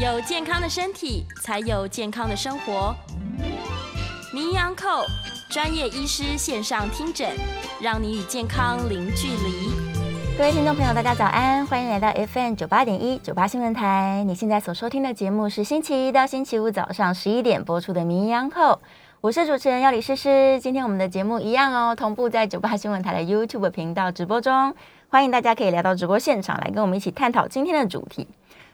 有健康的身体，才有健康的生活。名医昂寇专业医师线上听诊，让你与健康零距离。各位听众朋友，大家早安，欢迎来到 FM 九八点一九八新闻台。你现在所收听的节目是星期一到星期五早上十一点播出的名医昂寇，我是主持人要李诗诗。今天我们的节目一样哦，同步在九八新闻台的 YouTube 频道直播中，欢迎大家可以来到直播现场来跟我们一起探讨今天的主题。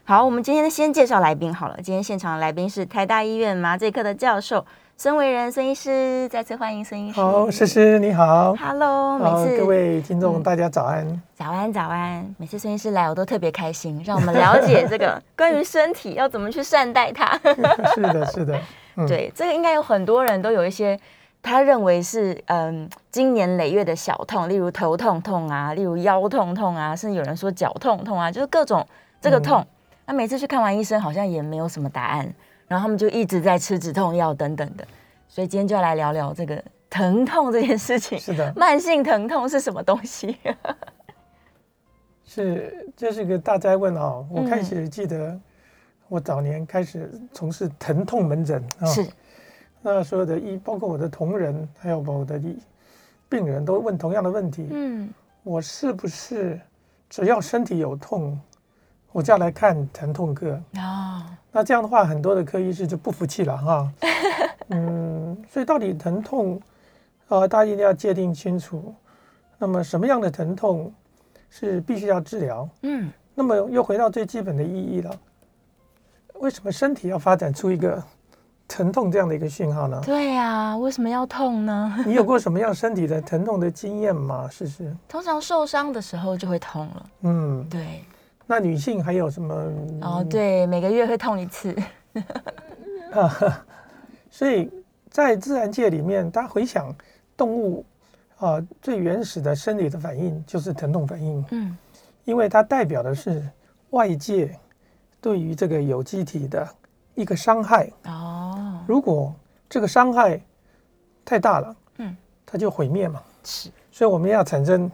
好，我们今天先介绍来宾好了。今天现场的来宾是台大医院麻醉科的教授孙维仁孙医师，再次欢迎孙医师。好，诗诗你好，Hello，每次各位听众大家早安。嗯，早安早安。每次孙医师来，我都特别开心，让我们了解这个关于身体要怎么去善待它。是的，是的，嗯、对，这个应该有很多人都有一些他认为是嗯经年累月的小痛，例如头痛痛啊，例如腰痛痛啊，甚至有人说脚痛痛啊，就是各种这个痛。嗯那每次去看完医生，好像也没有什么答案，然后他们就一直在吃止痛药等等的，所以今天就要来聊聊这个疼痛这件事情。是的，慢性疼痛是什么东西？是，这是一个大哉问啊！我开始记得，我早年开始从事疼痛门诊啊，是，那所有的医，包括我的同仁，还有我的病人都问同样的问题，嗯，我是不是只要身体有痛？我就要来看疼痛科哦，那这样的话，很多的科医师就不服气了哈。嗯，所以到底疼痛啊、呃，大家一定要界定清楚。那么什么样的疼痛是必须要治疗？嗯，那么又回到最基本的意义了。为什么身体要发展出一个疼痛这样的一个讯号呢？对呀、啊，为什么要痛呢？你有过什么样身体的疼痛的经验吗？试试。通常受伤的时候就会痛了。嗯，对。那女性还有什么？哦，对，每个月会痛一次。啊，所以在自然界里面，大家回想动物啊，最原始的生理的反应就是疼痛反应。嗯，因为它代表的是外界对于这个有机体的一个伤害。哦，如果这个伤害太大了，嗯，它就毁灭嘛。是，所以我们要产生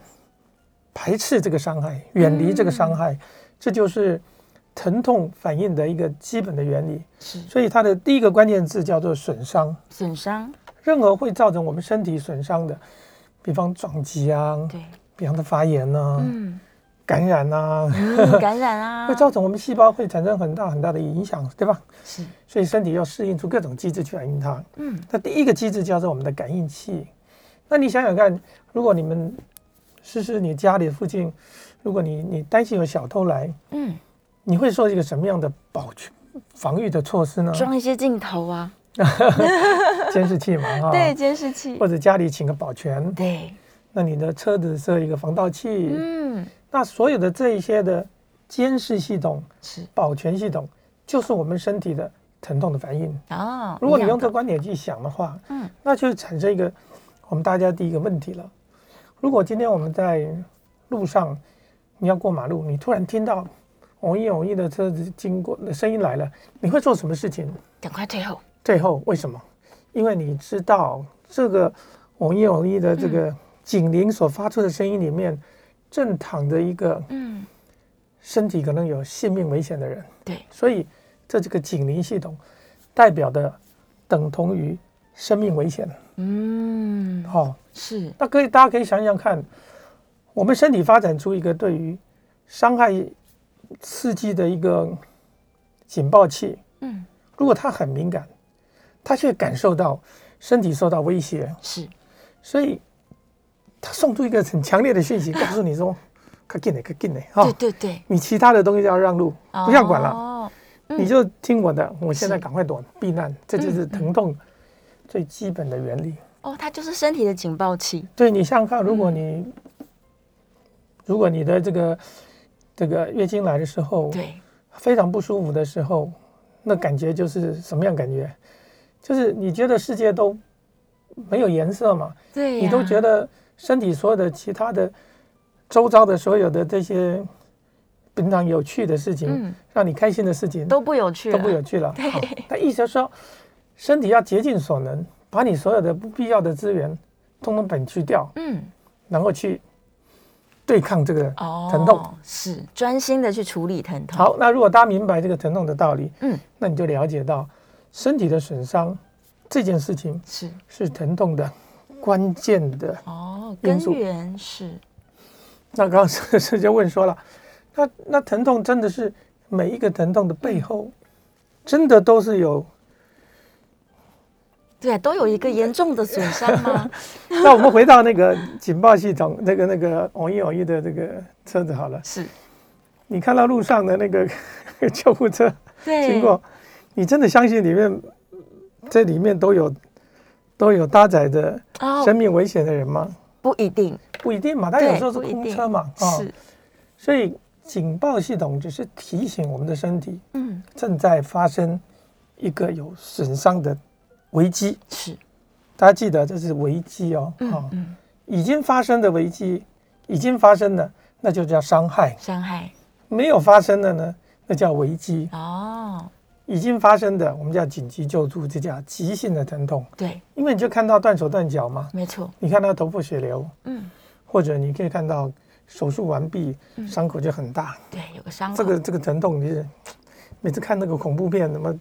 排斥这个伤害，远离这个伤害。嗯这就是疼痛反应的一个基本的原理，是。所以它的第一个关键字叫做损伤。损伤，任何会造成我们身体损伤的，比方撞击啊，对，比方的发炎啊，嗯，感染啊，嗯、感染啊，会造成我们细胞会产生很大很大的影响，对吧？是。所以身体要适应出各种机制去反应它。嗯。那第一个机制叫做我们的感应器。那你想想看，如果你们试试你家里附近。如果你你担心有小偷来，嗯，你会做一个什么样的保全防御的措施呢？装一些镜头啊，监视器嘛，哈，对，监视器，或者家里请个保全，对，那你的车子设一个防盗器，嗯，那所有的这一些的监视系统是。保全系统，就是我们身体的疼痛的反应。啊。如果你用这个观点去想的话，嗯，那就产生一个我们大家第一个问题了。如果今天我们在路上，你要过马路，你突然听到“嗡一嗡一”的车子经过的声音来了，你会做什么事情？赶快退后。退后，为什么？因为你知道这个“嗡一嗡一”的这个警铃所发出的声音里面，正躺着一个嗯，身体可能有性命危险的人。对，所以这这个警铃系统代表的等同于生命危险。嗯，好、哦，是。那可以，大家可以想想看。我们身体发展出一个对于伤害刺激的一个警报器，嗯，如果它很敏感，它却感受到身体受到威胁，是，所以它送出一个很强烈的讯息，告诉你说：“快进来，快进来！”哈，对对对，你其他的东西要让路，不要管了，哦，你就听我的，我现在赶快躲避难，这就是疼痛最基本的原理。哦，它就是身体的警报器。对，你想想看，如果你如果你的这个这个月经来的时候，对，非常不舒服的时候，那感觉就是什么样感觉？就是你觉得世界都没有颜色嘛？对，你都觉得身体所有的其他的周遭的所有的这些平常有趣的事情，让你开心的事情都不有趣，都不有趣了。对，那意思就是说，身体要竭尽所能，把你所有的不必要的资源通通本去掉，嗯，然后去。对抗这个疼痛，哦、是专心的去处理疼痛。好，那如果大家明白这个疼痛的道理，嗯，那你就了解到身体的损伤这件事情是是疼痛的关键的哦，根源是。那刚刚 师师就问说了，那那疼痛真的是每一个疼痛的背后，真的都是有？对，都有一个严重的损伤吗？那我们回到那个警报系统，那个那个偶一偶一的这个车子好了。是，你看到路上的那个救护车对经过，你真的相信里面这里面都有都有搭载的生命危险的人吗？不一定，不一定嘛。它有时候是空车嘛，啊，是。所以警报系统只是提醒我们的身体，嗯，正在发生一个有损伤的。危机。是，大家记得这是危机哦，嗯已经发生的危机，已经发生的那就叫伤害，伤害。没有发生的呢，那叫危机。哦，已经发生的我们叫紧急救助，这叫急性的疼痛，对，因为你就看到断手断脚嘛，没错，你看到头破血流，嗯，或者你可以看到手术完毕，伤口就很大，对，有个伤口，这个这个疼痛，你是每次看那个恐怖片什么。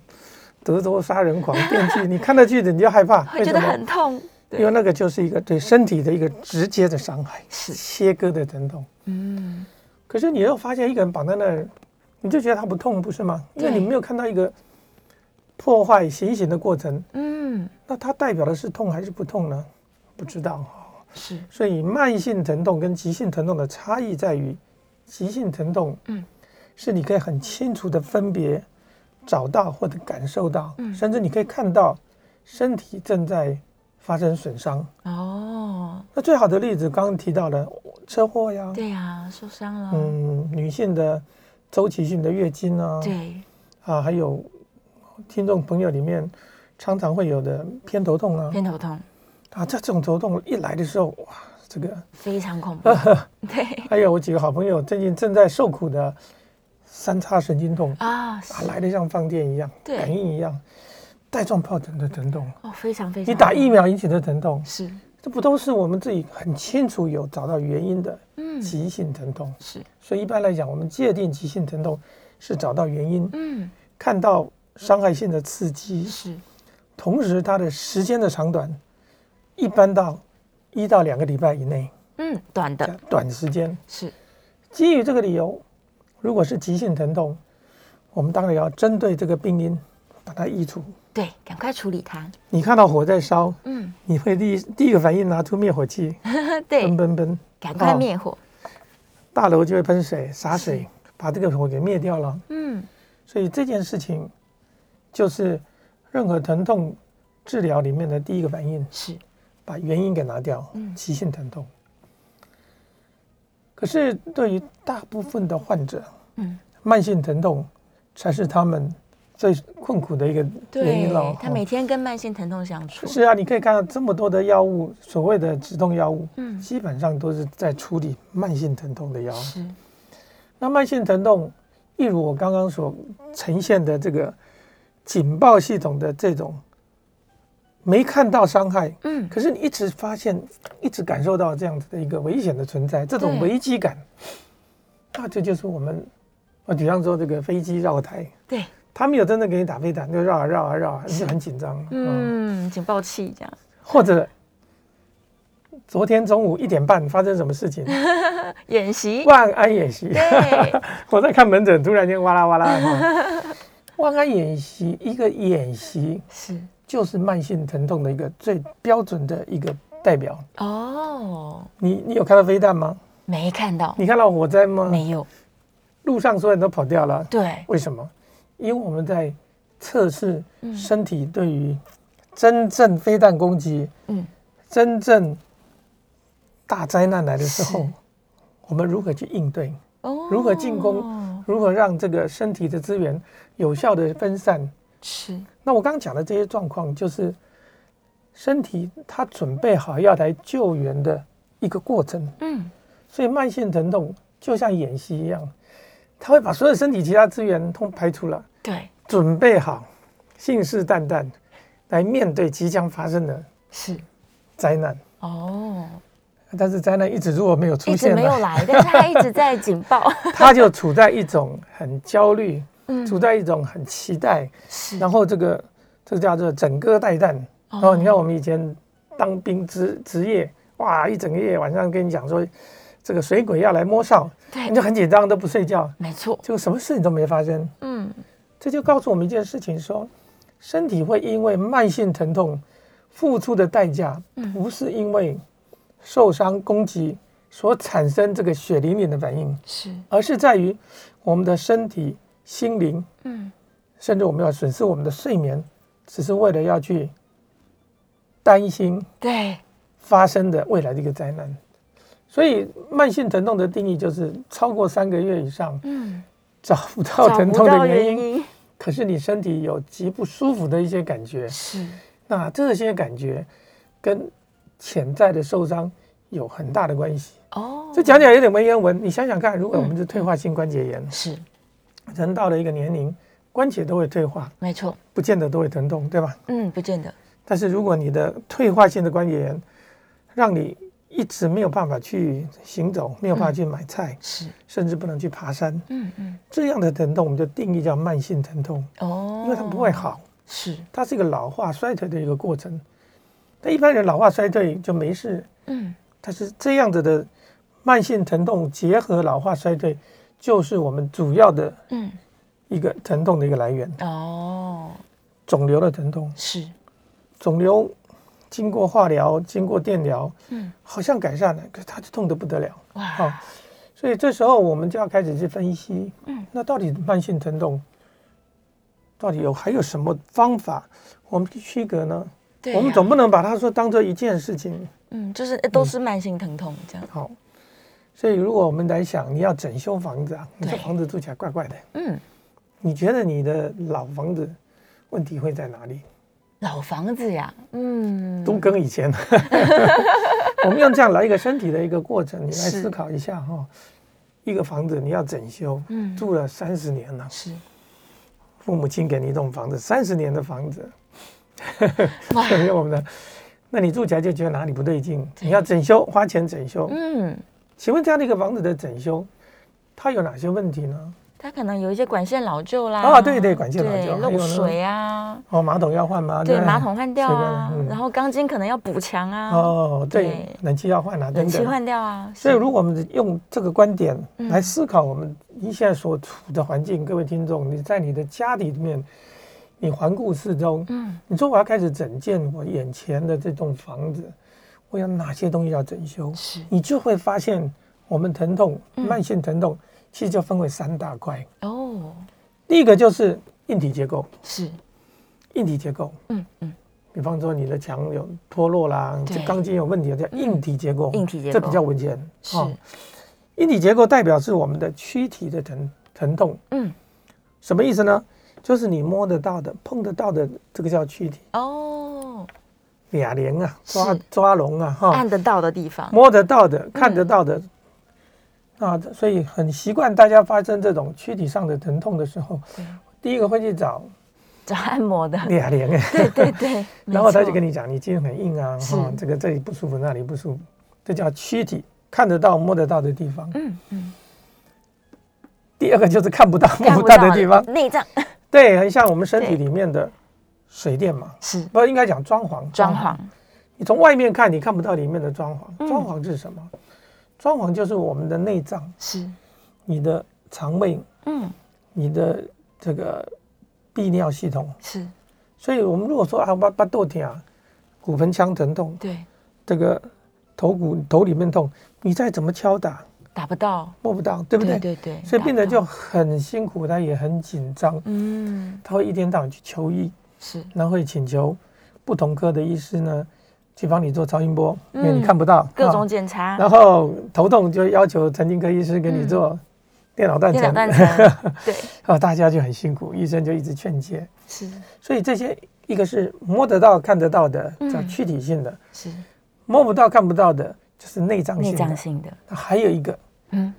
德州杀人狂 电锯，你看到句子你就害怕，会觉得很痛，因为那个就是一个对身体的一个直接的伤害，是切割的疼痛。嗯，可是你又发现一个人绑在那儿，你就觉得他不痛，不是吗？因为你没有看到一个破坏行刑的过程。嗯，那它代表的是痛还是不痛呢？不知道。是，所以慢性疼痛跟急性疼痛的差异在于，急性疼痛，嗯，是你可以很清楚的分别。找到或者感受到，嗯，甚至你可以看到身体正在发生损伤哦。那最好的例子，刚刚提到了车祸呀，对呀，受伤了。嗯，女性的周期性的月经啊，对，啊，还有听众朋友里面常常会有的偏头痛啊，偏头痛啊，这这种头痛一来的时候，哇，这个非常恐怖。对，还有我几个好朋友最近正在受苦的。三叉神经痛啊，来的像放电一样，感应一样，带状疱疹的疼痛。哦，非常非常。你打疫苗引起的疼痛是，这不都是我们自己很清楚有找到原因的急性疼痛？是，所以一般来讲，我们界定急性疼痛是找到原因，嗯，看到伤害性的刺激是，同时它的时间的长短，一般到一到两个礼拜以内，嗯，短的。短时间。是，基于这个理由。如果是急性疼痛，我们当然要针对这个病因把它移除。对，赶快处理它。你看到火在烧，嗯，你会第一第一个反应拿出灭火器，对，奔奔奔，赶快灭火。大楼就会喷水洒水，把这个火给灭掉了。嗯，所以这件事情就是任何疼痛治疗里面的第一个反应是把原因给拿掉。嗯，急性疼痛。可是，对于大部分的患者，嗯，慢性疼痛才是他们最困苦的一个原因了。他每天跟慢性疼痛相处。是啊，你可以看到这么多的药物，所谓的止痛药物，嗯，基本上都是在处理慢性疼痛的药。是。那慢性疼痛，一如我刚刚所呈现的这个警报系统的这种。没看到伤害，嗯，可是你一直发现，一直感受到这样子的一个危险的存在，这种危机感，那这就是我们，啊比方说这个飞机绕台，对，他没有真的给你打飞弹，就绕啊绕啊绕啊，你就很紧张，嗯，警报器这样，或者昨天中午一点半发生什么事情？演习，万安演习，我在看门诊，突然间哇啦哇啦，万安演习一个演习是。就是慢性疼痛的一个最标准的一个代表哦。你你有看到飞弹吗？没看到。你看到火灾吗？没有。路上所有人都跑掉了。对。为什么？因为我们在测试身体对于真正飞弹攻击，嗯，真正大灾难来的时候，我们如何去应对？哦。如何进攻？如何让这个身体的资源有效的分散？是。那我刚刚讲的这些状况，就是身体它准备好要来救援的一个过程。嗯，所以慢性疼痛就像演习一样，它会把所有身体其他资源通排除了。对，准备好，信誓旦旦来面对即将发生的是灾难。哦，但是灾难一直如果没有出现，一直没有来，但是他一直在警报，他就处在一种很焦虑，嗯，处在一种很期待，是，然后这个这个叫做整个待旦。哦，你看我们以前当兵职职业，哇，一整个夜晚上跟你讲说，这个水鬼要来摸哨，对，你就很紧张都不睡觉，没错，就什么事情都没发生，嗯，这就告诉我们一件事情说，说身体会因为慢性疼痛付出的代价，不是因为受伤攻击所产生这个血淋淋的反应，是，而是在于我们的身体、心灵，嗯，甚至我们要损失我们的睡眠，只是为了要去。担心对。发生的未来的一个灾难，所以慢性疼痛的定义就是超过三个月以上，嗯，找不到疼痛的原因，可是你身体有极不舒服的一些感觉，是，那这些感觉跟潜在的受伤有很大的关系。哦。这讲起来有点文言文，你想想看，如果我们是退化性关节炎，是人到了一个年龄，关节都会退化，没错，不见得都会疼痛，对吧？嗯，不见得。但是如果你的退化性的关节炎，让你一直没有办法去行走，没有办法去买菜，是，甚至不能去爬山，嗯嗯，这样的疼痛我们就定义叫慢性疼痛哦，因为它不会好，是，它是一个老化衰退的一个过程。但一般人老化衰退就没事，嗯，但是这样子的慢性疼痛结合老化衰退，就是我们主要的嗯。一个疼痛的一个来源哦，肿瘤的疼痛。是。肿瘤经过化疗，经过电疗，嗯，好像改善了，可是它就痛得不得了，哇！好，所以这时候我们就要开始去分析，嗯，那到底慢性疼痛到底有还有什么方法我们去区隔呢？对、啊，我们总不能把它说当做一件事情，嗯，就是都是慢性疼痛这样。好，所以如果我们来想，你要整修房子啊，你这房子住起来怪怪的，嗯，你觉得你的老房子问题会在哪里？老房子呀，嗯，都跟以前，我们用这样来一个身体的一个过程，你来思考一下哈。一个房子你要整修，嗯，住了三十年了，是，父母亲给你一栋房子，三十年的房子，哇，我们的，那你住起来就觉得哪里不对劲，你要整修，花钱整修，嗯，请问这样的一个房子的整修，它有哪些问题呢？它可能有一些管线老旧啦，啊，对对，管线老旧，漏水啊，哦，马桶要换吗？对，马桶换掉啊，然后钢筋可能要补强啊，哦，对，冷气要换啊，冷气换掉啊。所以，如果我们用这个观点来思考我们你现在所处的环境，各位听众，你在你的家里面，你环顾四周，嗯，你说我要开始整建我眼前的这栋房子，我有哪些东西要整修？是，你就会发现我们疼痛，慢性疼痛。其实就分为三大块哦。第一个就是硬体结构，是硬体结构。嗯嗯。比方说你的墙有脱落啦，这钢筋有问题，叫硬体结构。硬体结构这比较稳健。是。硬体结构代表是我们的躯体的疼疼痛。嗯。什么意思呢？就是你摸得到的、碰得到的，这个叫躯体。哦。哑铃啊，抓抓龙啊，哈。看得到的地方。摸得到的、看得到的。啊，所以很习惯大家发生这种躯体上的疼痛的时候，第一个会去找找按摩的哑铃，对对对，然后他就跟你讲，你筋很硬啊，哈，这个这里不舒服，那里不舒服，这叫躯体看得到摸得到的地方。嗯嗯。第二个就是看不到摸不到的地方，内脏。对，很像我们身体里面的水电嘛，是，不应该讲装潢，装潢。你从外面看，你看不到里面的装潢，装潢是什么？装潢就是我们的内脏，是。你的肠胃，嗯，你的这个泌尿系统。是，所以我们如果说啊，巴巴豆疼啊，骨盆腔疼痛，对，这个头骨头里面痛，你再怎么敲打，打不到，摸不到，对不对？对对对，所以病人就很辛苦，他也很紧张，嗯，他会一天到晚去求医，是，然后会请求不同科的医师呢。去帮你做超音波，因为你看不到各种检查，然后头痛就要求神经科医师给你做电脑断层，对，然后大家就很辛苦，医生就一直劝诫，是，所以这些一个是摸得到看得到的叫躯体性的，是。摸不到看不到的，就是内脏性的，内脏性的，还有一个，嗯，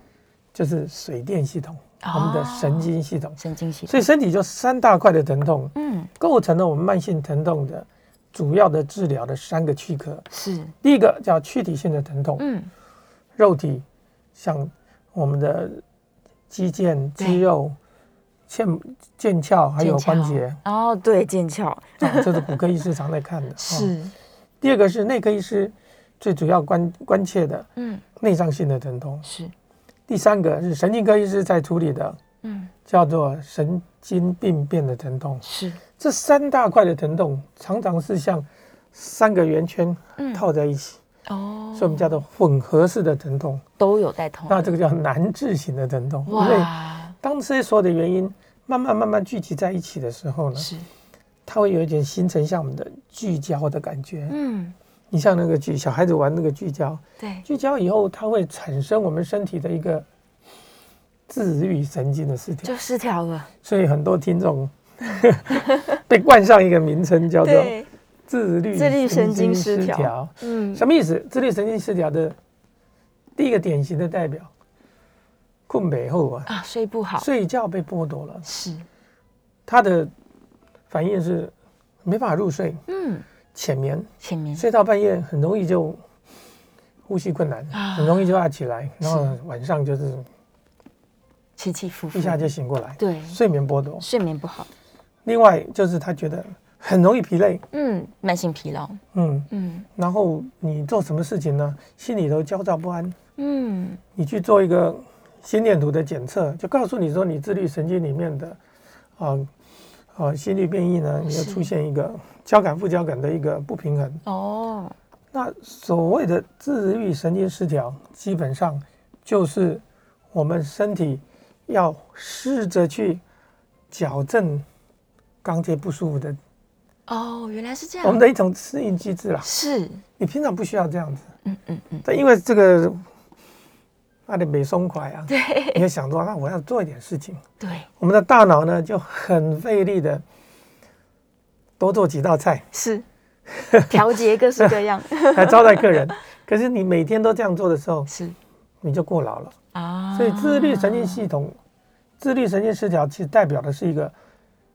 就是水电系统，我们的神经系统，神经系统，所以身体就三大块的疼痛，嗯，构成了我们慢性疼痛的。主要的治疗的三个躯壳。是第一个叫躯体性的疼痛，嗯，肉体像我们的肌腱、肌肉、腱腱鞘还有关节。哦，对，腱鞘，啊，这是骨科医师常在看的。是。第二个是内科医师最主要关关切的，嗯，内脏性的疼痛。是。第三个是神经科医师在处理的，嗯，叫做神经病变的疼痛。是。这三大块的疼痛常常是像三个圆圈套在一起，哦，所以我们叫做混合式的疼痛，都有带痛。那这个叫难治型的疼痛，因为当这些所有的原因慢慢慢慢聚集在一起的时候呢，是，它会有一点形成像我们的聚焦的感觉。嗯，你像那个聚小孩子玩那个聚焦，对，聚焦以后它会产生我们身体的一个自律神经的失调，就失调了。所以很多听众。被冠上一个名称叫做自律自律神经失调。嗯，什么意思？自律神经失调的第一个典型的代表，困美后啊啊，睡不好，睡觉被剥夺了，是。他的反应是没办法入睡，嗯，浅眠，浅眠，睡到半夜很容易就呼吸困难，很容易就要起来，然后晚上就是起起伏伏，一下就醒过来，对，睡眠剥夺，睡眠不好。另外就是他觉得很容易疲累，嗯，慢性疲劳，嗯嗯，然后你做什么事情呢，心里头焦躁不安，嗯，你去做一个心电图的检测，就告诉你说你自律神经里面的，啊啊心率变异呢，你要出现一个交感副交感的一个不平衡，哦，那所谓的自律神经失调，基本上就是我们身体要试着去矫正。刚才不舒服的，哦，原来是这样。我们的一种适应机制啦，是你平常不需要这样子，嗯嗯嗯。但因为这个，那得没松快啊，对，你要想说，那我要做一点事情，对，我们的大脑呢就很费力的多做几道菜，是。调节各式各样。来招待客人。可是你每天都这样做的时候，是。你就过劳了。啊。所以自律神经系统、自律神经失调，其实代表的是一个。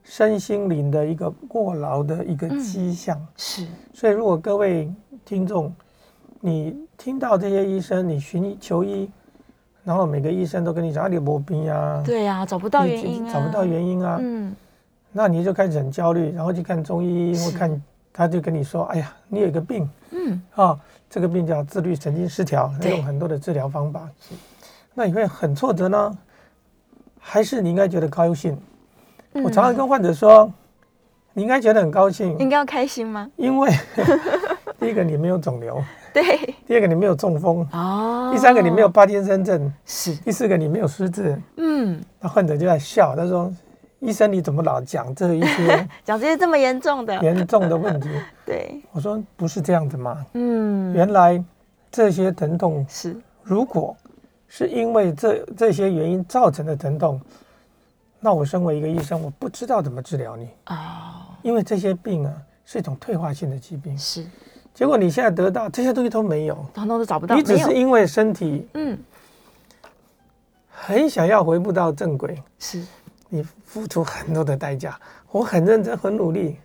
身心灵的一个过劳的一个迹象，嗯、是，所以如果各位听众，你听到这些医生，你寻求医，然后每个医生都跟你讲啊，你没病啊，对呀、啊，找不到原因啊，找不到原因啊，嗯，那你就开始很焦虑，然后去看中医，或看他就跟你说，哎呀，你有一个病，嗯，啊，这个病叫自律神经失调，用很多的治疗方法，那你会很挫折呢，还是你应该觉得高兴？我常常跟患者说，你应该觉得很高兴，应该要开心吗？因为第一个你没有肿瘤，对；第二个你没有中风，哦；第三个你没有帕金森症，是；第四个你没有失智，嗯。那患者就在笑，他说：“医生你怎么老讲这一些，讲这些这么严重的严重的问题？”对，我说不是这样子吗？嗯，原来这些疼痛是，如果是因为这这些原因造成的疼痛。那我身为一个医生，我不知道怎么治疗你啊，因为这些病啊是一种退化性的疾病。是，结果你现在得到这些东西都没有，都找不到。你只是因为身体嗯，很想要回不到正轨，是。你付出很多的代价，我很认真很努力，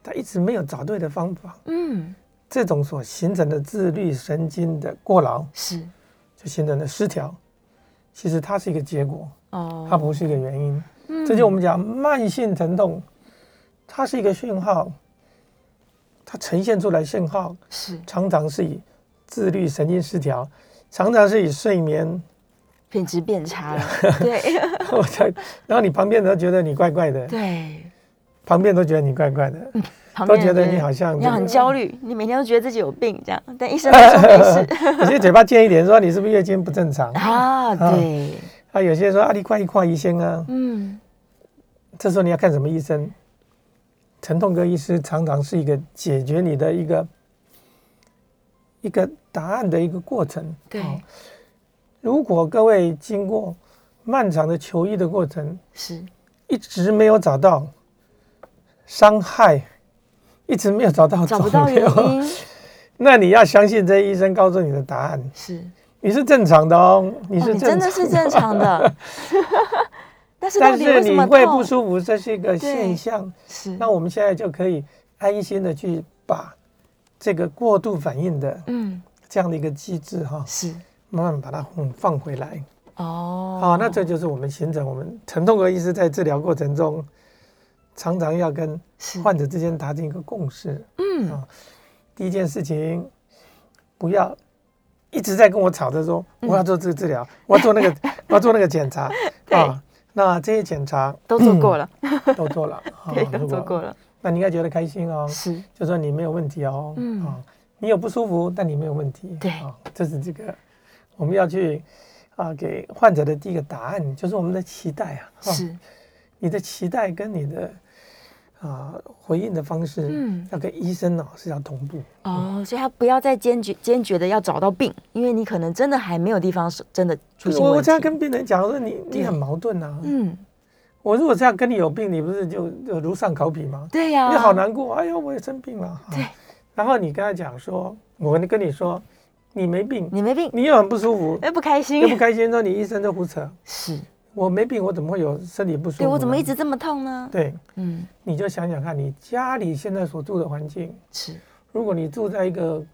但一直没有找对的方法。嗯，这种所形成的自律神经的过劳是，就形成了失调，其实它是一个结果。哦，它不是一个原因，嗯，这就我们讲慢性疼痛，它是一个讯号，它呈现出来信号是常常是以自律神经失调，常常是以睡眠品质变差了，对，我才，然后你旁边人都觉得你怪怪的，对，旁边都觉得你怪怪的，嗯，都觉得你好像你很焦虑，你每天都觉得自己有病这样，但医生都说没事，有些嘴巴尖一点说你是不是月经不正常 啊？对。啊，有些人说啊，你快一快医生啊，嗯，这时候你要看什么医生？疼痛科医师常常是一个解决你的一个一个答案的一个过程。对，哦，如果各位经过漫长的求医的过程，是。一直没有找到伤害，一直没有找到找不到原因，那你要相信这医生告诉你的答案。是。你是正常的哦，你是真的是正常的，但是但是你会不舒服，这是一个现象。是，那我们现在就可以安心的去把这个过度反应的嗯。这样的一个机制哈，是。慢慢把它放回来。哦，好，那这就是我们形成我们疼痛科医师在治疗过程中，常常要跟患者之间达成一个共识。嗯。啊，第一件事情，不要一直在跟我吵着说我要做这个治疗，我要做那个，我要做那个检查。啊。那这些检查都做过了，都做了，对，都做过了。那你应该觉得开心哦，是，就说你没有问题哦，嗯。啊，你有不舒服，但你没有问题，对。啊，这是这个我们要去。啊，给患者的第一个答案就是我们的期待啊，是，你的期待跟你的啊回应的方式，嗯，要跟医生呢是要同步哦，所以他不要再坚决坚决的要找到病，因为你可能真的还没有地方是真的出现。我这样跟病人讲说，你你很矛盾啊，嗯，我如果这样跟你有病，你不是就就如丧考妣吗？对呀，你好难过，哎呦，我也生病了，对，然后你跟他讲说，我跟你说。你没病，你没病，你又很不舒服，又不开心，又不开心，说你医生都胡扯。是，我没病，我怎么会有身体不舒服？对，我怎么一直这么痛呢？对，嗯，你就想想看，你家里现在所住的环境是，如果你住在一个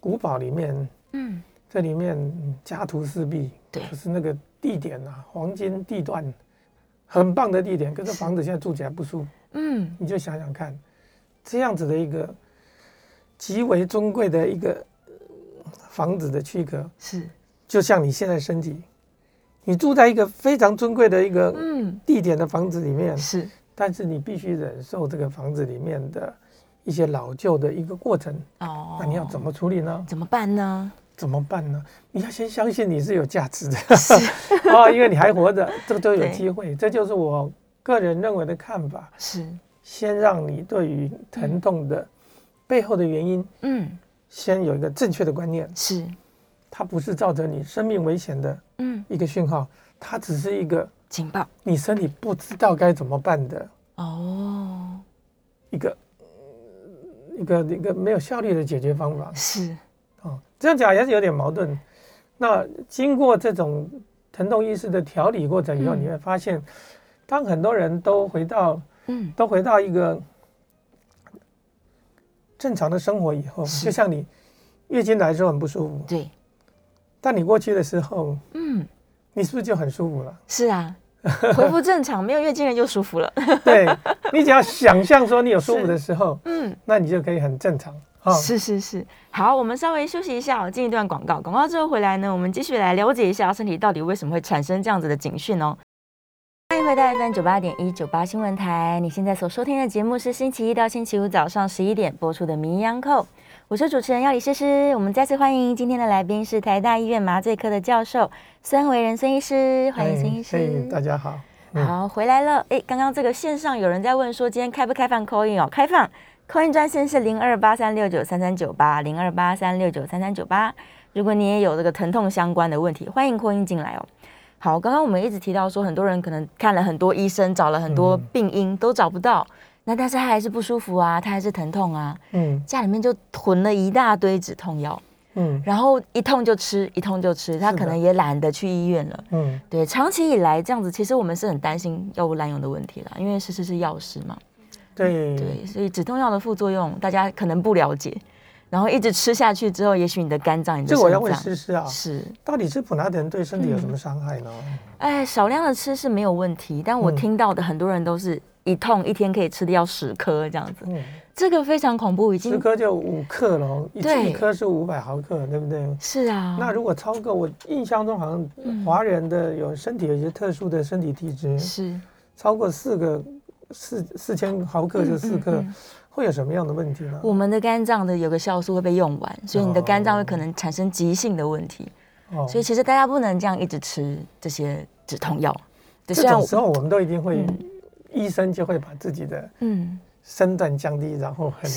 古堡里面，嗯，这里面家徒四壁，对，可是那个地点啊，黄金地段，很棒的地点，可是房子现在住起来不舒服，嗯，你就想想看，这样子的一个极为尊贵的一个。房子的躯壳是，就像你现在身体，你住在一个非常尊贵的一个地点的房子里面，是，但是你必须忍受这个房子里面的一些老旧的一个过程。哦，那你要怎么处理呢？怎么办呢？怎么办呢？你要先相信你是有价值的，是 哦，因为你还活着，这个都有机会。这就是我个人认为的看法。是，先让你对于疼痛的背后的原因，嗯。先有一个正确的观念，是，它不是造成你生命危险的，嗯，一个讯号，它只是一个警报，你身体不知道该怎么办的，哦，一个一个一个没有效率的解决方法，是，哦，这样讲也是有点矛盾。那经过这种疼痛意识的调理过程以后，你会发现，当很多人都回到，嗯，都回到一个。正常的生活以后，就像你月经来的时候很不舒服，对。但你过去的时候，嗯，你是不是就很舒服了？是啊，恢复正常，没有月经了就舒服了。对，你只要想象说你有舒服的时候，嗯，那你就可以很正常。是是是，好，我们稍微休息一下，进一段广告。广告之后回来呢，我们继续来了解一下身体到底为什么会产生这样子的警讯哦。欢迎回到 FM 九八点一九八新闻台。你现在所收听的节目是星期一到星期五早上十一点播出的《名医央叩》，我是主持人要李诗诗。我们再次欢迎今天的来宾是台大医院麻醉科的教授孙维仁孙医师，欢迎孙医师。大家好。嗯、好，回来了。哎，刚刚这个线上有人在问说，今天开不开放 call in 哦？开放，call in 专线是零二八三六九三三九八零二八三六九三三九八。如果你也有这个疼痛相关的问题，欢迎 call in 进来哦。好，刚刚我们一直提到说，很多人可能看了很多医生，找了很多病因，嗯、都找不到，那但是他还是不舒服啊，他还是疼痛啊，嗯，家里面就囤了一大堆止痛药，嗯，然后一痛就吃，一痛就吃，他可能也懒得去医院了，嗯，对，长期以来这样子，其实我们是很担心药物滥用的问题啦，因为诗诗是药师嘛，对。对，所以止痛药的副作用大家可能不了解。然后一直吃下去之后，也许你的肝脏、你的肾脏，这我要问诗诗啊，是。到底吃普拿疼对身体有什么伤害呢？哎，少量的吃是没有问题，但我听到的很多人都是一痛一天可以吃掉十颗这样子，嗯，这个非常恐怖，已经十颗就五克了，一一颗是五百毫克，对不对？是啊，那如果超过，我印象中好像华人的有身体有一些特殊的身体体质，是超过四个四四千毫克就四克。会有什么样的问题呢？我们的肝脏的有个酵素会被用完，所以你的肝脏会可能产生急性的问题。哦，所以其实大家不能这样一直吃这些止痛药。这种时候，我们都一定会，嗯、医生就会把自己的嗯身段降低，然后很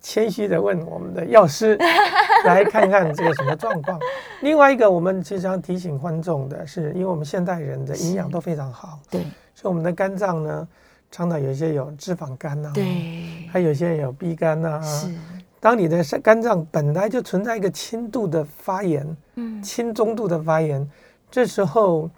谦虚的问我们的药师 来看看这个什么状况。另外一个，我们其实要提醒观众的是，因为我们现代人的营养都非常好，对，所以我们的肝脏呢。常常有一些有脂肪肝呐、啊，对，还有一些有 B 肝呐、啊。是，当你的肝脏本来就存在一个轻度的发炎，嗯，轻中度的发炎，这时候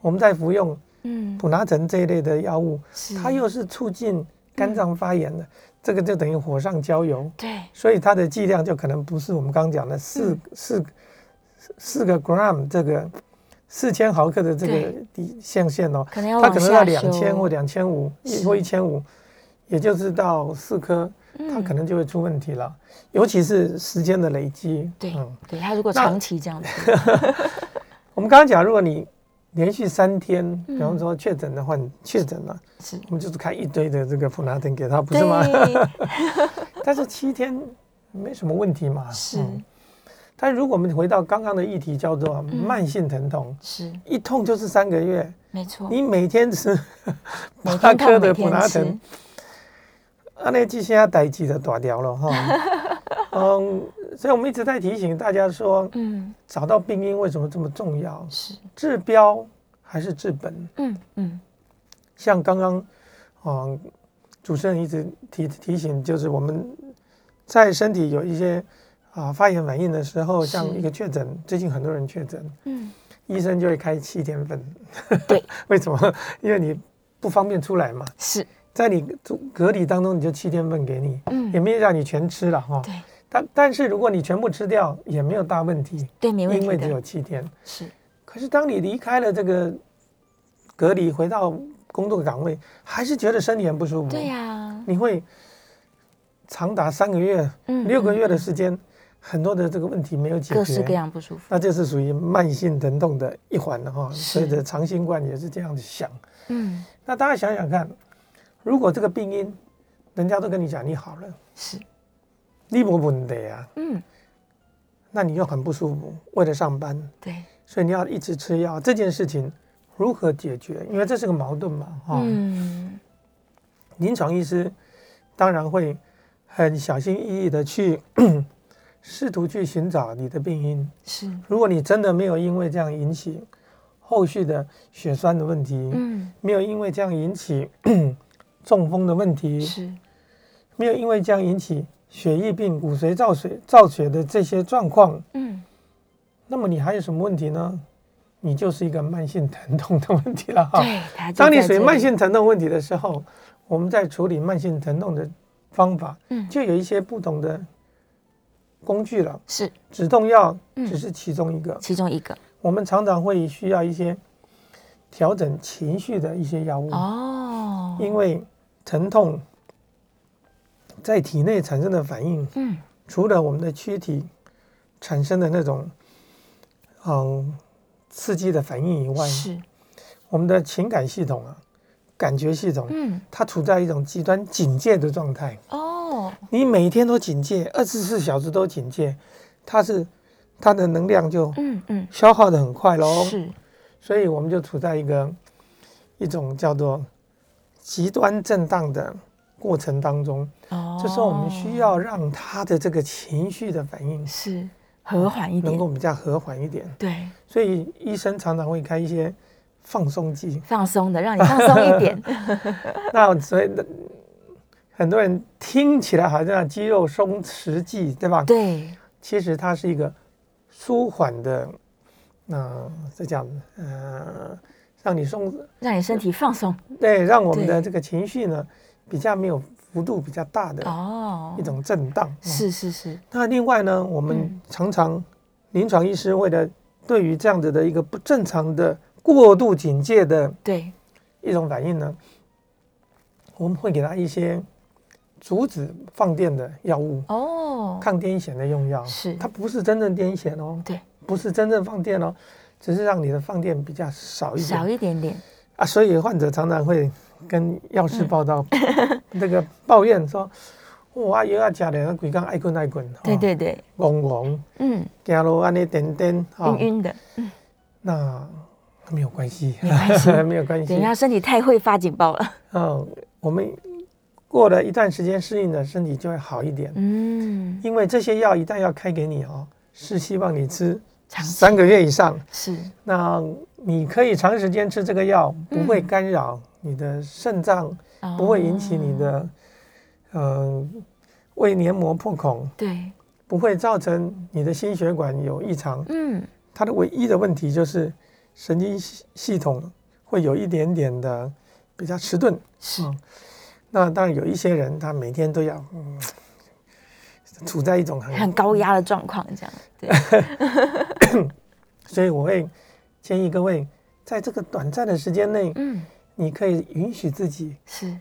我们在服用，嗯，普拿疼这一类的药物，它又是促进肝脏发炎的，这个就等于火上浇油。对，所以它的剂量就可能不是我们刚刚讲的四、嗯、四四个 gram 这个四千毫克的这个底象限哦，可能要它可能要两千或两千五或一千五，也就是到四颗，它可能就会出问题了。嗯、尤其是时间的累积。对，嗯、对，它如果长期这样子，我们刚刚讲，如果你连续三天，比方说确诊的话，你确诊了，是，我们就是开一堆的这个普拿疼给他，不是吗？但是七天没什么问题嘛。是。嗯但如果我们回到刚刚的议题，叫做慢性疼痛，是一痛就是三个月，没错。你每天吃 八颗的普拿疼，啊，那这些代志就大条了哈。嗯，所以我们一直在提醒大家说，嗯，找到病因为什么这么重要？是治标还是治本？嗯嗯。像刚刚，嗯，主持人一直提提醒，就是我们在身体有一些。啊，发炎反应的时候，像一个确诊，最近很多人确诊，嗯，医生就会开七天份。对，为什么？因为你不方便出来嘛。是，在你隔离当中，你就七天份给你，嗯，也没有让你全吃了哈。对。但但是如果你全部吃掉，也没有大问题。对，没问题。因为只有七天。是。可是当你离开了这个隔离，回到工作岗位，还是觉得身体很不舒服。对呀。你会长达三个月、六个月的时间。很多的这个问题没有解决，各式各样不舒服，那这是属于慢性疼痛的一环了哈。所以这长新冠也是这样子想。嗯，那大家想想看，如果这个病因，人家都跟你讲你好了，是，你没问题啊。嗯，那你又很不舒服，为了上班，对，所以你要一直吃药，这件事情如何解决？因为这是个矛盾嘛，哈。嗯，临床医师当然会很小心翼翼的去。试图去寻找你的病因是，如果你真的没有因为这样引起后续的血栓的问题，嗯，没有因为这样引起 中风的问题，是，没有因为这样引起血液病、骨髓造血造血的这些状况，嗯，那么你还有什么问题呢？你就是一个慢性疼痛的问题了哈。对，当你属于慢性疼痛问题的时候，我们在处理慢性疼痛的方法，嗯，就有一些不同的。工具了，是止痛药，只是其中一个，其中一个。我们常常会需要一些调整情绪的一些药物哦，因为疼痛在体内产生的反应，嗯，除了我们的躯体产生的那种嗯刺激的反应以外，是我们的情感系统啊，感觉系统，嗯，它处在一种极端警戒的状态哦。你每天都警戒，二十四小时都警戒，它是它的能量就嗯嗯消耗的很快喽。是，所以我们就处在一个一种叫做极端震荡的过程当中。哦，这时候我们需要让他的这个情绪的反应是和缓一点，能够比较和缓一点。对，所以医生常常会开一些放松剂，放松的，让你放松一点。那所以。很多人听起来好像肌肉松弛剂，对吧？对，其实它是一个舒缓的，呃，这样，呃，让你松，让你身体放松，对，让我们的这个情绪呢比较没有幅度比较大的哦。一种震荡。是是是。那另外呢，我们常常临床医师为了对于这样子的一个不正常的过度警戒的对。一种反应呢，我们会给他一些。阻止放电的药物哦，抗癫痫的用药。是，它不是真正癫痫哦，对，不是真正放电哦，只是让你的放电比较少一点，少一点点。啊，所以患者常常会跟药师报道，那个抱怨说，哇，又要加点，鬼刚爱困爱困，对对对，嗡嗡，嗯，走路安尼颠颠，晕晕的，嗯，那没有关系，没关系，没有关系，等下身体太会发警报了，嗯，我们。过了一段时间适应了，身体就会好一点。嗯，因为这些药一旦要开给你哦，是希望你吃三个月以上。是，那你可以长时间吃这个药，不会干扰你的肾脏，不会引起你的呃胃黏膜破孔。对，不会造成你的心血管有异常。嗯，它的唯一的问题就是神经系统会有一点点的比较迟钝。是。那当然有一些人，他每天都要嗯，处在一种很很高压的状况，这样对。所以我会建议各位，在这个短暂的时间内，嗯，你可以允许自己是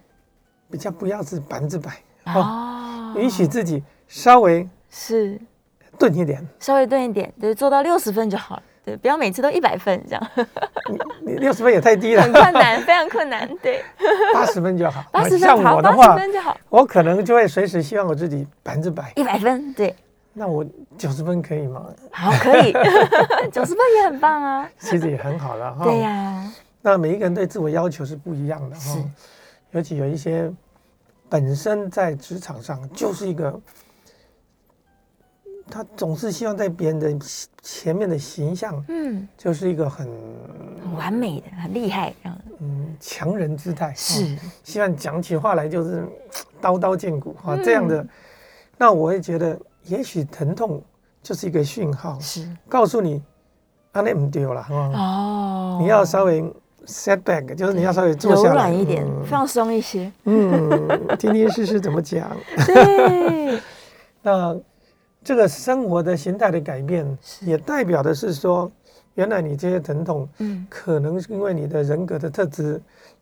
比较不要是百分之百哦，允许自己稍微是钝一点，稍微钝一点，对，做到六十分就好了。对，不要每次都一百分这样。你你六十分也太低了，很困难，非常困难。对，八十分就好。八十分好，像我的话，八十分就好。我可能就会随时希望我自己百分之百，一百分。对，那我九十分可以吗？好，可以，九十分也很棒啊。其实也很好了哈。对呀。那每一个人对自我要求是不一样的哈，尤其有一些本身在职场上就是一个。他总是希望在别人的前面的形象，嗯，就是一个很完美的、很厉害这样，嗯，强人姿态是，希望讲起话来就是刀刀见骨哈，这样的。那我会觉得，也许疼痛就是一个讯号，是。告诉你，啊，那不丢了哦，你要稍微 set back，就是你要稍微坐下来。柔软一点，放松一些，嗯，听听试试怎么讲，对，那。这个生活的形态的改变，也代表的是说，原来你这些疼痛，嗯，可能是因为你的人格的特质，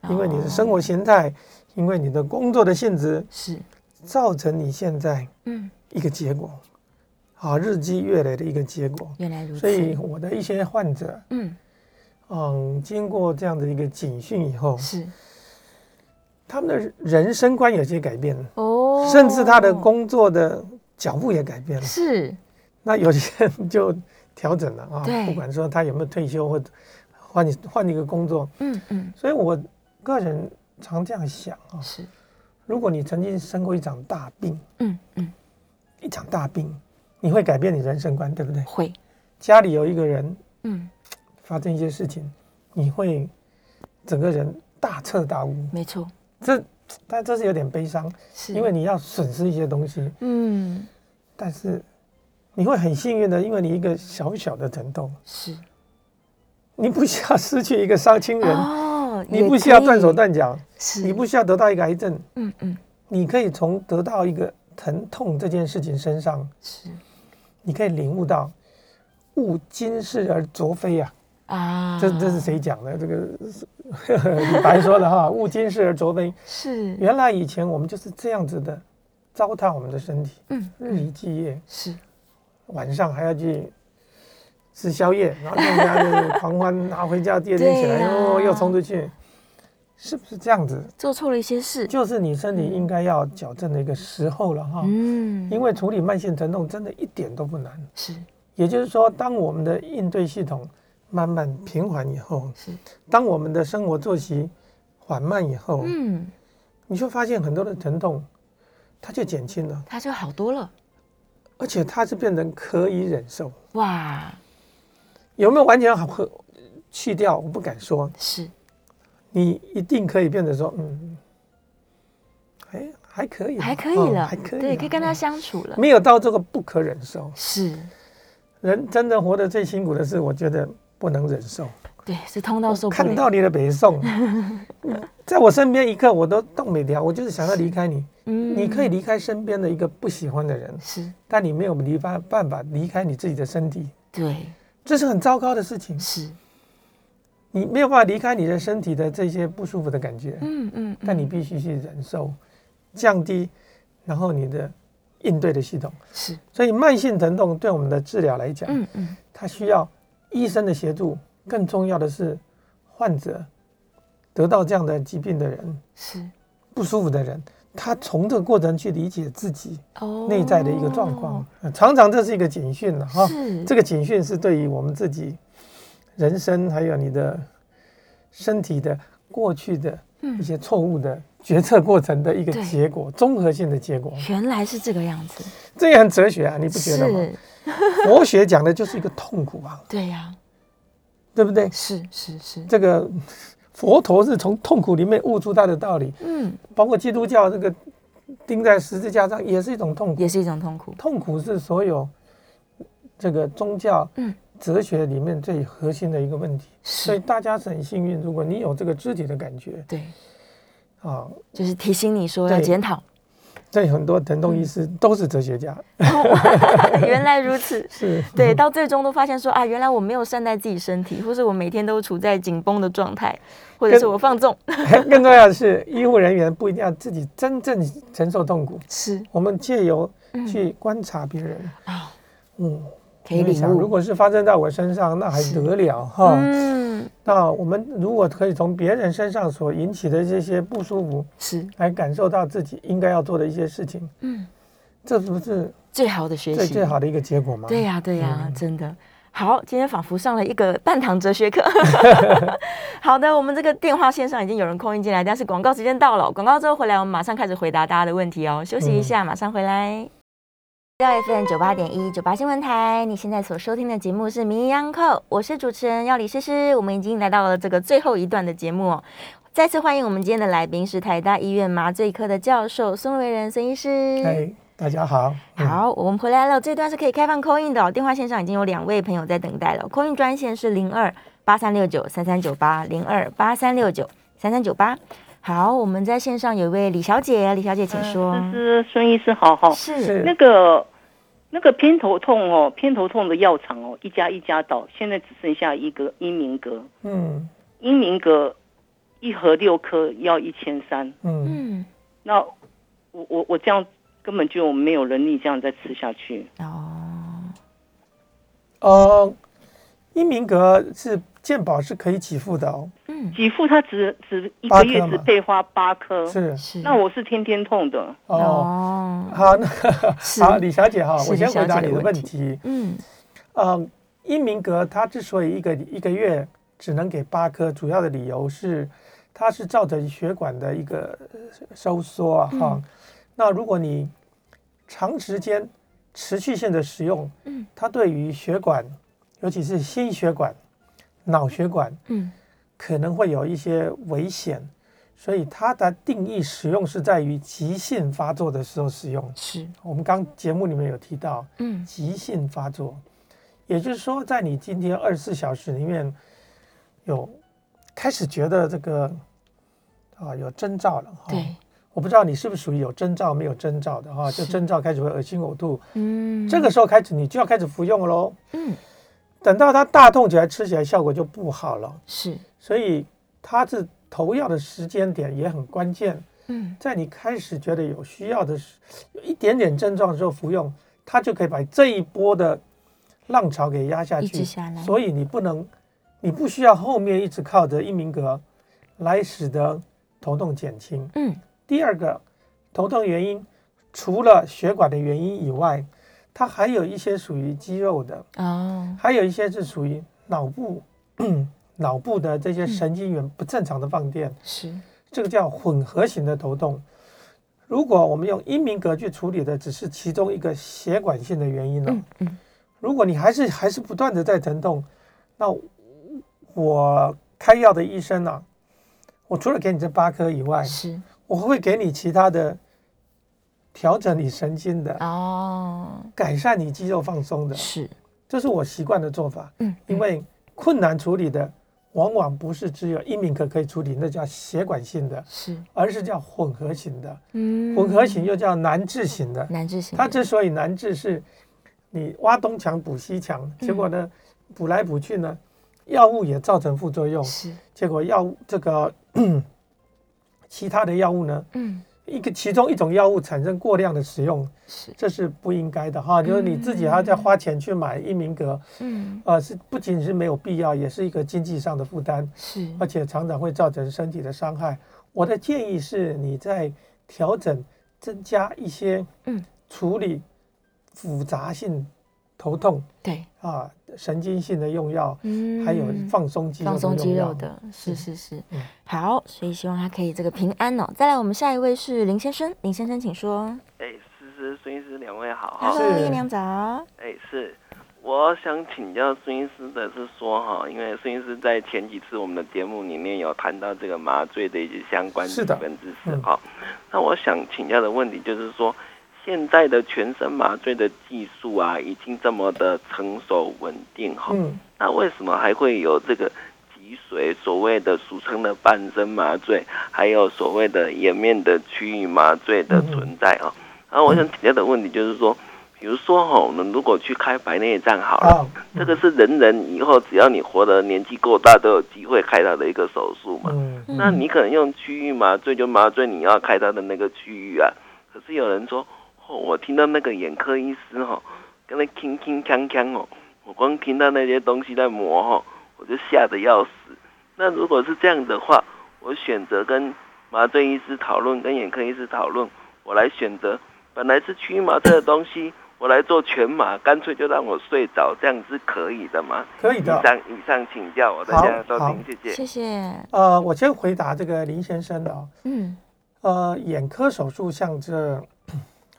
因为你的生活形态，因为你的工作的性质，是。造成你现在，嗯，一个结果，啊，日积月累的一个结果。原来如此。所以我的一些患者，嗯，嗯，经过这样的一个警讯以后，是他们的人生观有些改变，哦，甚至他的工作的。脚步也改变了，是。那有些人就调整了啊，不管说他有没有退休或换你换一个工作，嗯嗯。所以我个人常这样想啊，是。如果你曾经生过一场大病，嗯嗯，一场大病，你会改变你人生观，对不对？会。家里有一个人，嗯，发生一些事情，你会整个人大彻大悟。没错。这。但这是有点悲伤，是因为你要损失一些东西。嗯，但是你会很幸运的，因为你一个小小的疼痛，是，你不需要失去一个伤亲人，哦，你不需要断手断脚，是，你不需要得到一个癌症，嗯嗯，你可以从得到一个疼痛这件事情身上，是，你可以领悟到，物今世而昨非呀。啊，这这是谁讲的？这个 李白说的哈，“物今世而昨非”。是，原来以前我们就是这样子的，糟蹋我们的身体，嗯，日以继夜，是，晚上还要去吃宵夜，然后大家就狂欢，拿 回家第二天起来又又冲出去，是不是这样子？做错了一些事，就是你身体应该要矫正的一个时候了哈。嗯，因为处理慢性疼痛真的一点都不难。是，也就是说，当我们的应对系统。慢慢平缓以后，是。当我们的生活作息缓慢以后，嗯，你就发现很多的疼痛，它就减轻了，它就好多了，而且它是变成可以忍受。哇，有没有完全好去掉？我不敢说，是，你一定可以变得说，嗯，哎，还可以，还可以了，还可以，对，可以跟他相处了，没有到这个不可忍受。是，人真的活得最辛苦的是，我觉得。不能忍受，对，是痛到受不了。看到你的北宋，在我身边一刻我都动没掉，我就是想要离开你。嗯，你可以离开身边的一个不喜欢的人，是，但你没有离办办法离开你自己的身体。对，这是很糟糕的事情。是，你没有办法离开你的身体的这些不舒服的感觉。嗯嗯，但你必须去忍受，降低，然后你的应对的系统是。所以慢性疼痛对我们的治疗来讲，嗯嗯，它需要。医生的协助，更重要的是，患者得到这样的疾病的人是。不舒服的人，他从这个过程去理解自己内在的一个状况，常常这是一个警讯了哈。这个警讯是对于我们自己人生还有你的身体的过去的一些错误的决策过程的一个结果，综合性的结果。原来是这个样子，这也很哲学啊，你不觉得吗？佛学讲的就是一个痛苦啊，对呀，对不对？是是是，这个佛陀是从痛苦里面悟出他的道理。嗯，包括基督教这个钉在十字架上也是一种痛苦，也是一种痛苦。痛苦是所有这个宗教、哲学里面最核心的一个问题。所以大家是很幸运，如果你有这个肢体的感觉，对，啊，就是提醒你说要检讨。在很多疼痛医师都是哲学家，嗯、原来如此，是。对，到最终都发现说啊，原来我没有善待自己身体，或是我每天都处在紧绷的状态，或者是我放纵。更 重要的是，医护人员不一定要自己真正承受痛苦，是。我们借由去观察别人。啊，嗯。可以想，如果是发生在我身上，那还得了哈？嗯，那我们如果可以从别人身上所引起的这些不舒服，是来感受到自己应该要做的一些事情，嗯，这不是最好的学习？最最好的一个结果吗？对呀，对呀，真的好。今天仿佛上了一个半堂哲学课。好的，我们这个电话线上已经有人空音进来，但是广告时间到了，广告之后回来，我们马上开始回答大家的问题哦。休息一下，马上回来。到 FM 九八点一九八新闻台，你现在所收听的节目是《名医央叩》，我是主持人要李诗诗。我们已经来到了这个最后一段的节目，哦再次欢迎我们今天的来宾是台大医院麻醉科的教授孙维仁孙医师。嗨，大家好。好，我们回来了。这段是可以开放 call in 的，电话线上已经有两位朋友在等待了。call in 专线是零二八三六九三三九八零二八三六九三三九八。好，我们在线上有一位李小姐，李小姐请说。呃、是孙医师好，好好是那个那个偏头痛哦，偏头痛的药厂哦，一家一家倒，现在只剩下一个英明格。嗯，英明格一盒六颗要一千三。嗯，那我我我这样根本就没有能力这样再吃下去。哦，呃，英明格是。健保是可以给付的哦，嗯，给付它只只一个月只配花八颗，是。是，那我是天天痛的。哦。好，那好，李小姐哈，我先回答你的问题。嗯，呃，英明格它之所以一个一个月只能给八颗，主要的理由是它是造成血管的一个收缩啊哈。那如果你长时间持续性的使用，嗯，它对于血管，尤其是心血管。脑血管，嗯，可能会有一些危险，所以它的定义使用是在于急性发作的时候使用。是。我们刚节目里面有提到，嗯，急性发作，也就是说，在你今天二十四小时里面有开始觉得这个啊有征兆了我不知道你是不是属于有征兆没有征兆的哈，就征兆开始会恶心呕吐，嗯，这个时候开始你就要开始服用喽，嗯。等到它大痛起来，吃起来效果就不好了。是，所以它是投药的时间点也很关键。嗯，在你开始觉得有需要的时，有一点点症状的时候服用，它就可以把这一波的浪潮给压下去。下来。所以你不能，你不需要后面一直靠着英明格来使得头痛减轻。嗯。第二个头痛原因，除了血管的原因以外。它还有一些属于肌肉的哦，还有一些是属于脑部，脑部的这些神经元不正常的放电，是这个叫混合型的头痛。如果我们用英明格去处理的只是其中一个血管性的原因了，如果你还是还是不断的在疼痛，那我开药的医生呢，我除了给你这八颗以外，是我会给你其他的。调整你神经的哦，改善你肌肉放松的，是，这是我习惯的做法。嗯，因为困难处理的往往不是只有英明格可以处理，那叫血管性的，是，而是叫混合型的。嗯，混合型又叫难治型的。难治型，它之所以难治，是你挖东墙补西墙，结果呢，补来补去呢，药物也造成副作用。是，结果药物这个 其他的药物呢，嗯。一个其中一种药物产生过量的使用，是。这是不应该的哈，就是你自己还要再花钱去买英明格，嗯，呃，是不仅仅是没有必要，也是一个经济上的负担，是，而且常常会造成身体的伤害。我的建议是，你在调整、增加一些嗯。处理复杂性头痛，对。啊。神经性的用药，嗯，还有放松肌肉放松肌肉的，是是是，嗯，好，所以希望他可以这个平安哦。再来，我们下一位是林先生，林先生请说。哎，诗诗、孙医师两位好，哈。喽，叶良早。哎，是，我想请教孙医师的是说哈，因为孙医师在前几次我们的节目里面有谈到这个麻醉的一些相关基本知识哈，那我想请教的问题就是说。现在的全身麻醉的技术啊，已经这么的成熟稳定哈，嗯、那为什么还会有这个脊髓，所谓的俗称的半身麻醉，还有所谓的颜面的区域麻醉的存在啊。然后我想请教的问题就是说，比如说哈，我们如果去开白内障好了，这个是人人以后只要你活的年纪够大都有机会开到的一个手术嘛。那你可能用区域麻醉就麻醉你要开到的那个区域啊。可是有人说，我听到那个眼科医师哈，跟那铿铿锵锵哦。我光听到那些东西在磨哈，我就吓得要死。那如果是这样的话，我选择跟麻醉医师讨论，跟眼科医师讨论，我来选择本来是驱麻醉的东西，我来做全麻，干脆就让我睡着，这样是可以的吗？可以的。以上以上请教，我大家都听，谢谢。谢谢。呃，我先回答这个林先生的。嗯。呃，眼科手术像这，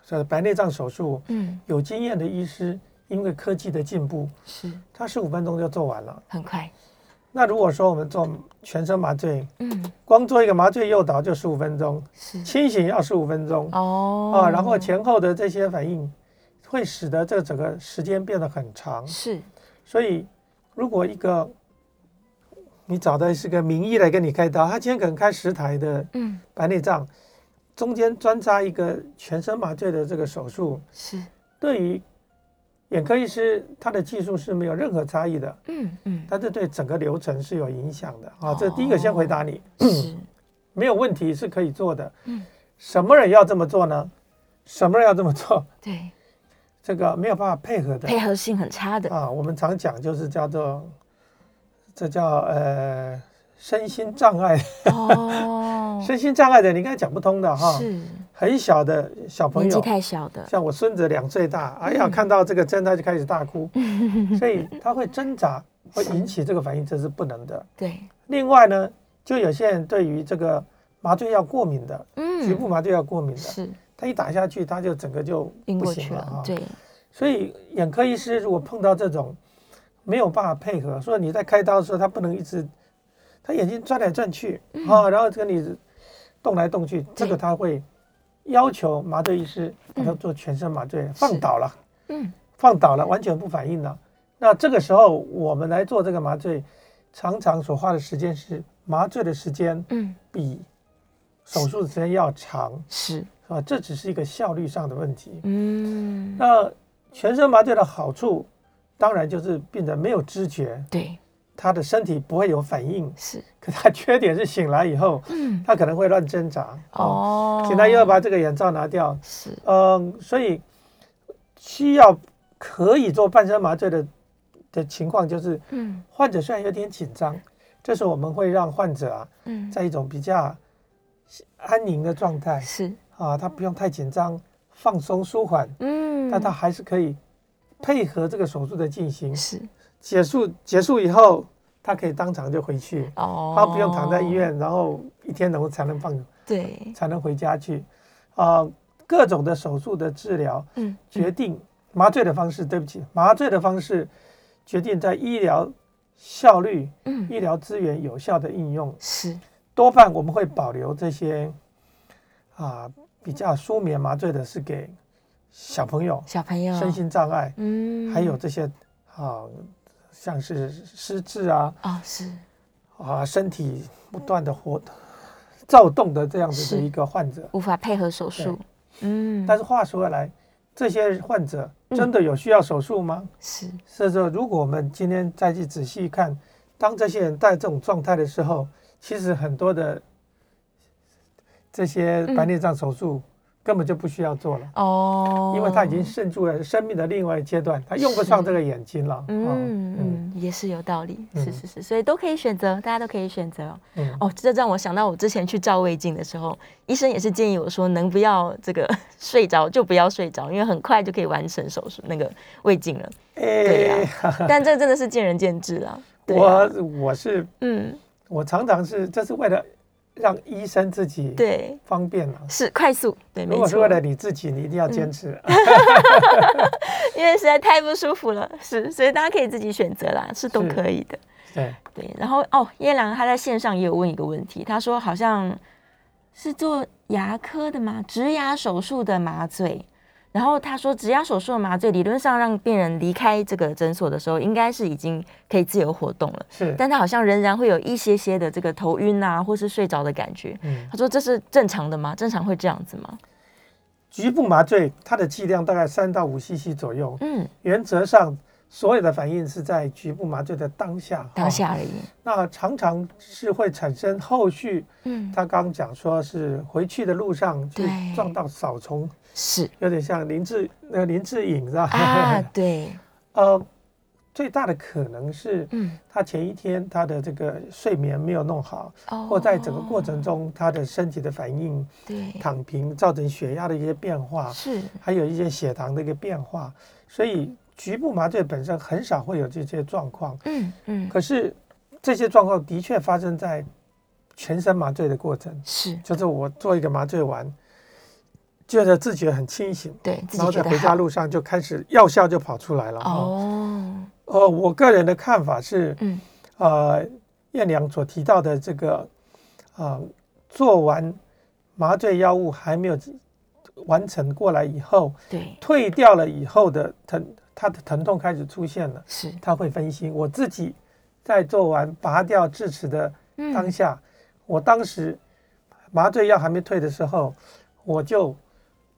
这白内障手术，嗯，有经验的医师。因为科技的进步，是他十五分钟就做完了，很快。那如果说我们做全身麻醉，嗯，光做一个麻醉诱导就十五分钟，是清醒要十五分钟哦啊，然后前后的这些反应会使得这整个时间变得很长，是。所以如果一个你找的是个名医来跟你开刀，他今天可能开十台的嗯白内障，中间专扎一个全身麻醉的这个手术，是对于。眼科医师他的技术是没有任何差异的，嗯嗯，但是对整个流程是有影响的啊。这第一个先回答你，是没有问题是可以做的。嗯，什么人要这么做呢？什么人要这么做？对，这个没有办法配合的，配合性很差的啊。我们常讲就是叫做，这叫呃身心障碍哦，身心障碍的你应该讲不通的哈。是。很小的小朋友，年纪太小的，像我孙子两岁大，哎呀，看到这个针他就开始大哭，所以他会挣扎，会引起这个反应，这是不能的。对。另外呢，就有些人对于这个麻醉药过敏的，嗯，局部麻醉药过敏的，是，他一打下去，他就整个就不行了啊。对。所以眼科医师如果碰到这种没有办法配合，说你在开刀的时候，他不能一直，他眼睛转来转去啊，然后跟你动来动去，这个他会。要求麻醉医师把他做全身麻醉，嗯、放倒了，嗯，放倒了，完全不反应了。那这个时候我们来做这个麻醉，常常所花的时间是麻醉的时间，嗯，比手术的时间要长，是是吧？这只是一个效率上的问题，嗯。那全身麻醉的好处，当然就是病人没有知觉，对。他的身体不会有反应，是，可他缺点是醒来以后，嗯，他可能会乱挣扎，哦，醒来又要把这个眼罩拿掉，是，嗯，所以需要可以做半身麻醉的的情况就是，嗯，患者虽然有点紧张，这时候我们会让患者啊，嗯，在一种比较安宁的状态，是，啊，他不用太紧张，放松舒缓，嗯，但他还是可以配合这个手术的进行，是。结束结束以后，他可以当场就回去，哦，他不用躺在医院，然后一天能才能放，对，才能回家去，啊、呃，各种的手术的治疗，嗯，决定麻醉的方式，对不起，麻醉的方式决定在医疗效率，嗯，医疗资源有效的应用。是。多半我们会保留这些，啊，比较舒眠麻醉的是给小朋友，小朋友。身心障碍，嗯，还有这些啊。像是失智啊，啊、哦、是啊，身体不断的活躁动的这样子的一个患者，无法配合手术。嗯，但是话说回来，这些患者真的有需要手术吗？是、嗯，所以说，如果我们今天再去仔细看，当这些人在这种状态的时候，其实很多的这些白内障手术。嗯根本就不需要做了哦，因为他已经渗入了生命的另外一阶段，他用不上这个眼睛了。嗯嗯，嗯，也是有道理，是是是，所以都可以选择，大家都可以选择。嗯哦，这让我想到我之前去照胃镜的时候，医生也是建议我说，能不要这个睡着就不要睡着，因为很快就可以完成手术那个胃镜了。对呀，但这真的是见仁见智啊。我我是嗯，我常常是这是为了。让医生自己对方便了，是快速对。如果是为了你自己，你一定要坚持，嗯、因为实在太不舒服了。是，所以大家可以自己选择啦，是都可以的。对对。然后哦，叶良他在线上也有问一个问题，他说好像是做牙科的吗？植牙手术的麻醉然后他说，指压手术的麻醉理论上让病人离开这个诊所的时候，应该是已经可以自由活动了。是，但他好像仍然会有一些些的这个头晕啊，或是睡着的感觉。嗯，他说这是正常的吗？正常会这样子吗？局部麻醉它的剂量大概三到五 CC 左右。嗯，原则上。所有的反应是在局部麻醉的当下，当下而已。那常常是会产生后续。嗯，他刚讲说是回去的路上就撞到扫虫，是。有点像林志那个林志颖是吧？啊，对。呃，最大的可能是，嗯，他前一天他的这个睡眠没有弄好，或在整个过程中他的身体的反应，对，躺平造成血压的一些变化，是，还有一些血糖的一个变化，所以。局部麻醉本身很少会有这些状况，嗯嗯，可是这些状况的确发生在全身麻醉的过程，是，就是我做一个麻醉完，觉得自己很清醒，对，然后在回家路上就开始药效就跑出来了，哦，呃，我个人的看法是，嗯，呃，燕良所提到的这个，啊，做完麻醉药物还没有完成过来以后，对，退掉了以后的疼。他的疼痛开始出现了，是。他会分心。我自己在做完拔掉智齿的当下，嗯、我当时麻醉药还没退的时候，我就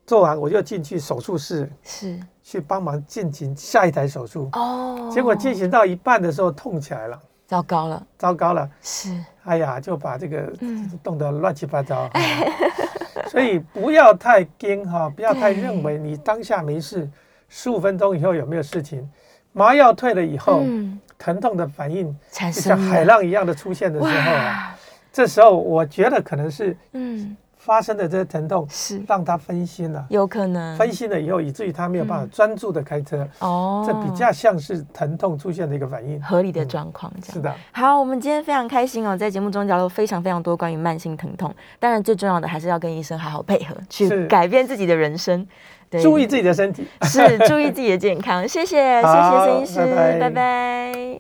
做完，我就进去手术室，是。去帮忙进行下一台手术。哦，结果进行到一半的时候痛起来了，糟糕了，糟糕了，是，哎呀，就把这个冻得乱七八糟。所以不要太惊哈，不要太认为你当下没事。十五分钟以后有没有事情？麻药退了以后，嗯、疼痛的反应就像海浪一样的出现的时候啊，这时候我觉得可能是嗯发生的这个疼痛是。让他分心了，有可能。分心了以后，以至于他没有办法专注的开车。哦，这比较像是疼痛出现的一个反应，合理的状况这样、嗯、是的。好，我们今天非常开心哦，在节目中讲了非常非常多关于慢性疼痛，当然最重要的还是要跟医生好好配合，去改变自己的人生。注意自己的身体，是注意自己的健康。谢谢，谢谢孙医师。拜拜。